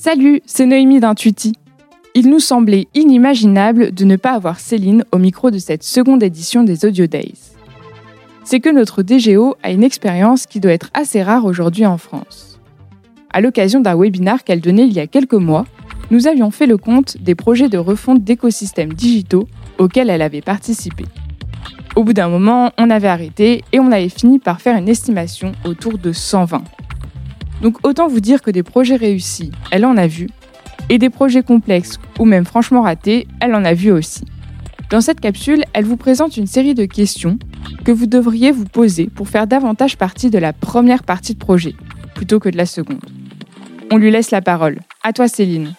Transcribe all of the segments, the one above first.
Salut, c'est Noémie d'Intuiti. Il nous semblait inimaginable de ne pas avoir Céline au micro de cette seconde édition des Audio Days. C'est que notre DGO a une expérience qui doit être assez rare aujourd'hui en France. À l'occasion d'un webinar qu'elle donnait il y a quelques mois, nous avions fait le compte des projets de refonte d'écosystèmes digitaux auxquels elle avait participé. Au bout d'un moment, on avait arrêté et on avait fini par faire une estimation autour de 120. Donc autant vous dire que des projets réussis, elle en a vu, et des projets complexes ou même franchement ratés, elle en a vu aussi. Dans cette capsule, elle vous présente une série de questions que vous devriez vous poser pour faire davantage partie de la première partie de projet, plutôt que de la seconde. On lui laisse la parole. À toi Céline.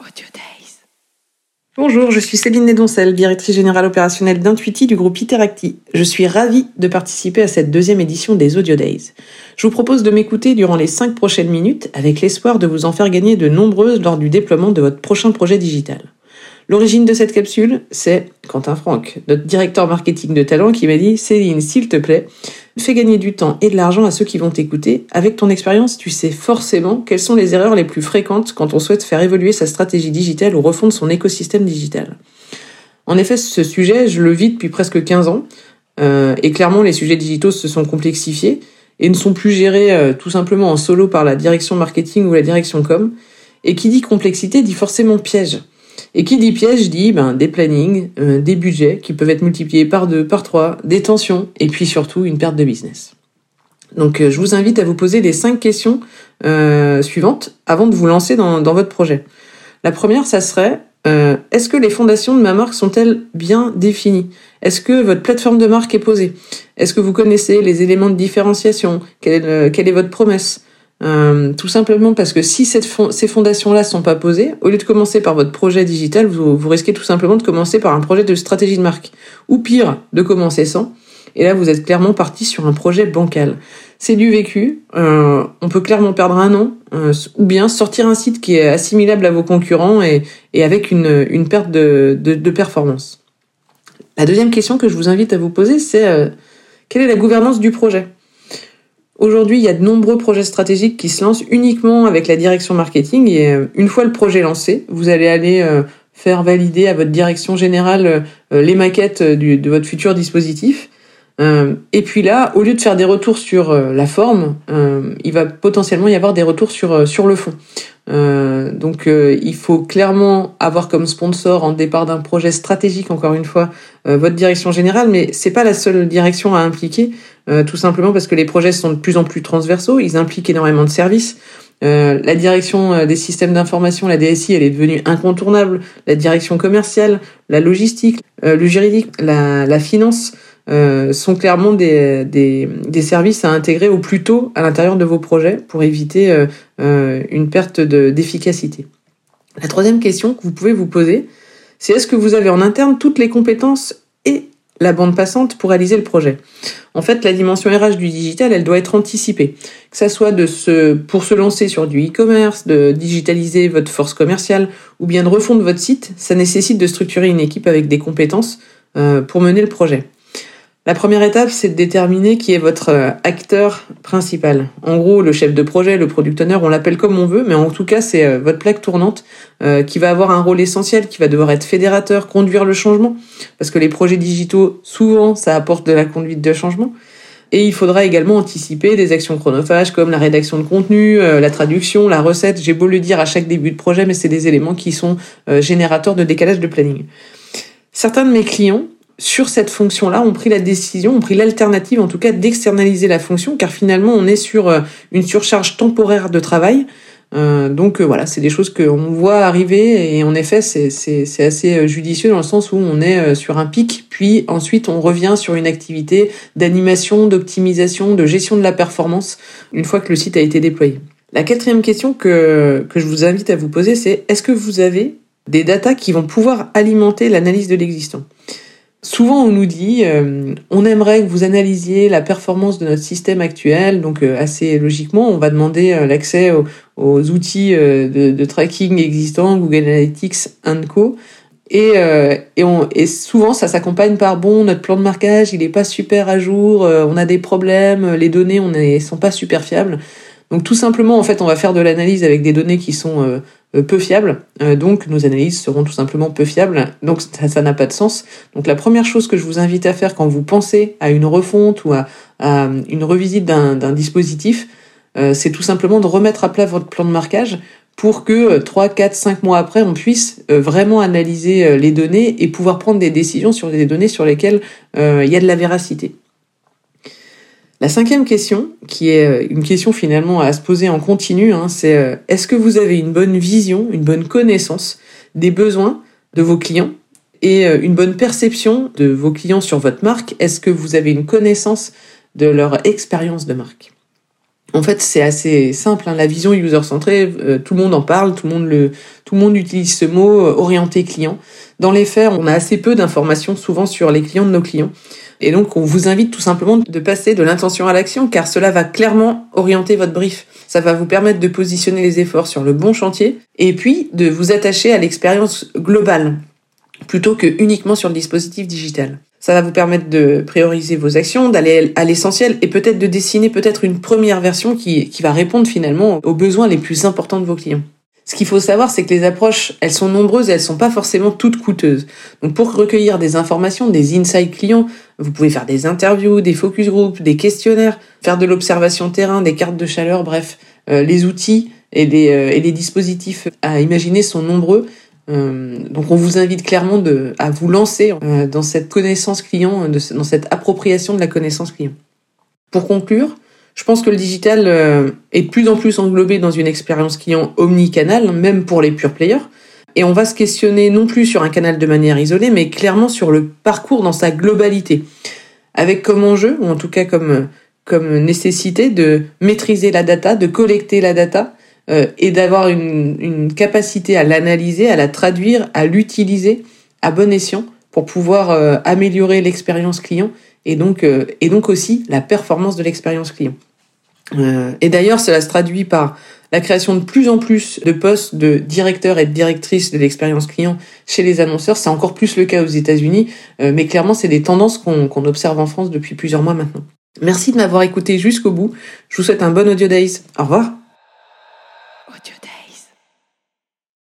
Audio Bonjour, je suis Céline Nedoncel, directrice générale opérationnelle d'Intuiti du groupe Interacti. Je suis ravie de participer à cette deuxième édition des Audio Days. Je vous propose de m'écouter durant les cinq prochaines minutes avec l'espoir de vous en faire gagner de nombreuses lors du déploiement de votre prochain projet digital. L'origine de cette capsule, c'est Quentin Franck, notre directeur marketing de talent, qui m'a dit Céline, s'il te plaît, fais gagner du temps et de l'argent à ceux qui vont t'écouter. Avec ton expérience, tu sais forcément quelles sont les erreurs les plus fréquentes quand on souhaite faire évoluer sa stratégie digitale ou refondre son écosystème digital. En effet, ce sujet, je le vis depuis presque 15 ans, euh, et clairement, les sujets digitaux se sont complexifiés et ne sont plus gérés euh, tout simplement en solo par la direction marketing ou la direction com. Et qui dit complexité dit forcément piège. Et qui dit piège dit ben, des plannings, euh, des budgets qui peuvent être multipliés par deux, par trois, des tensions et puis surtout une perte de business. Donc euh, je vous invite à vous poser les cinq questions euh, suivantes avant de vous lancer dans, votre projet. La première, ça serait est-ce que les fondations de ma marque sont-elles bien définies? Est-ce que votre plateforme de marque est posée? Est-ce que vous connaissez les éléments de différenciation? Quelle est votre promesse? Euh, tout simplement parce que si cette ces fondations-là sont pas posées, au lieu de commencer par votre projet digital, vous, vous risquez tout simplement de commencer par un projet de stratégie de marque. Ou pire, de commencer sans. Et là, vous êtes clairement parti sur un projet bancal. C'est du vécu. Euh, on peut clairement perdre un an, euh, ou bien sortir un site qui est assimilable à vos concurrents et, et avec une, une perte de, de, de, performance. La deuxième question que je vous invite à vous poser, c'est euh, quelle est la gouvernance du projet? Aujourd'hui, il y a de nombreux projets stratégiques qui se lancent uniquement avec la direction marketing et euh, une fois le projet lancé, vous allez aller euh, faire valider à votre direction générale euh, les maquettes de votre futur dispositif. Et puis là, au lieu de faire des retours sur la forme, il va potentiellement y avoir des retours sur, sur le fond. Donc il faut clairement avoir comme sponsor en départ d'un projet stratégique, encore une fois, votre direction générale, mais c'est pas la seule direction à impliquer. Euh, tout simplement parce que les projets sont de plus en plus transversaux, ils impliquent énormément de services. Euh, la direction euh, des systèmes d'information, la DSI, elle est devenue incontournable. La direction commerciale, la logistique, le juridique, la, la finance sont clairement des, services à intégrer au plus tôt à l'intérieur de vos projets pour éviter une perte d'efficacité. la troisième question que vous pouvez vous poser, c'est est-ce que vous avez en interne toutes les compétences et la bande passante pour réaliser le projet? En fait, la dimension RH du digital, elle doit être anticipée. Que ça soit pour se lancer sur du e-commerce, de digitaliser votre force commerciale, ou bien de refondre votre site, ça nécessite de structurer une équipe avec des compétences euh, pour mener le projet. La première étape, c'est de déterminer qui est votre euh, acteur principal. En gros, le chef de projet, le product owner, on l'appelle comme on veut, mais en tout cas, c'est euh, votre plaque tournante euh, qui va avoir un rôle essentiel, qui va devoir être fédérateur, conduire le changement, parce que les projets digitaux, souvent, ça apporte de la conduite de changement. Et il faudra également anticiper des actions chronophages comme la rédaction de contenu, la traduction, la recette. J'ai beau le dire à chaque début de projet, mais c'est des éléments qui sont générateurs de décalage de planning. Certains de mes clients sur cette fonction-là, ont pris la décision, ont pris l'alternative en tout cas d'externaliser la fonction, car finalement on est sur euh, une surcharge temporaire de travail. Euh, donc euh, voilà, c'est des choses qu'on voit arriver et en effet c'est assez judicieux dans le sens où on est sur un pic, puis ensuite on revient sur une activité d'animation, d'optimisation, de gestion de la performance une fois que le site a été déployé. La quatrième question que, que je vous invite à vous poser, c'est est-ce que vous avez des datas qui vont pouvoir alimenter l'analyse de l'existant? Souvent, on nous dit, euh, on aimerait que vous analysiez la performance de notre système actuel. Donc, euh, assez logiquement, on va demander euh, l'accès aux, outils de, tracking existants, Google Analytics, Co. Et, et, on, et souvent, ça s'accompagne par bon, notre plan de marquage, il est pas super à jour, on a des problèmes, les données, on est, sont pas super fiables. Donc tout simplement, en fait, on va faire de l'analyse avec des données qui sont peu fiables. donc nos analyses seront tout simplement peu fiables. Donc ça n'a pas de sens. Donc la première chose que je vous invite à faire quand vous pensez à une refonte ou à, une revisite d'un dispositif, c'est tout simplement de remettre à plat votre plan de marquage pour que 3, 4, 5 mois après, on puisse vraiment analyser les données et pouvoir prendre des décisions sur des données sur lesquelles il y a de la véracité. La cinquième question, qui est euh, une question finalement à se poser en continu, hein, c'est euh, est-ce que vous avez une bonne vision, une bonne connaissance des besoins de vos clients et euh, une bonne perception de vos clients sur votre marque? Est-ce que vous avez une connaissance de leur expérience de marque? En fait, c'est assez simple. Hein. La vision user-centrée, tout le monde en parle, tout le monde le, tout le monde utilise ce mot orienté client. Dans les faits, on a assez peu d'informations souvent sur les clients de nos clients. Et donc, on vous invite tout simplement de passer de l'intention à l'action, car cela va clairement orienter votre brief. Ça va vous permettre de positionner les efforts sur le bon chantier, et puis de vous attacher à l'expérience globale, plutôt que uniquement sur le dispositif digital. Ça va vous permettre de prioriser vos actions, d'aller à l'essentiel et peut-être de dessiner peut-être une première version qui, qui va répondre finalement aux besoins les plus importants de vos clients. Ce qu'il faut savoir, c'est que les approches, elles sont nombreuses et elles sont pas forcément toutes coûteuses. Donc pour recueillir des informations, des insights clients, vous pouvez faire des interviews, des focus groups, des questionnaires, faire de l'observation terrain, des cartes de chaleur, bref, euh, les outils et les, euh, et les dispositifs à imaginer sont nombreux. Euh, donc on vous invite clairement à vous lancer dans cette connaissance client, dans cette appropriation de la connaissance client. Pour conclure, je pense que le digital euh, est de plus en plus englobé dans une expérience client omnicanal, même pour les pure players. Et on va se questionner non plus sur un canal de manière isolée, mais clairement sur le parcours dans sa globalité. Avec comme enjeu, ou en tout cas comme, comme nécessité, de maîtriser la data, de collecter la data, euh, et d'avoir une, une capacité à l'analyser, à la traduire, à l'utiliser à bon escient pour pouvoir euh, améliorer l'expérience client et donc, euh, et donc aussi la performance de l'expérience client. Euh, et d'ailleurs, cela se traduit par la création de plus en plus de postes de directeurs et de directrices de l'expérience client chez les annonceurs. C'est encore plus le cas aux États-Unis, euh, mais clairement, c'est des tendances qu'on observe en France depuis plusieurs mois maintenant. Merci de m'avoir écouté jusqu'au bout. Je vous souhaite un bon Audio Days. Au revoir.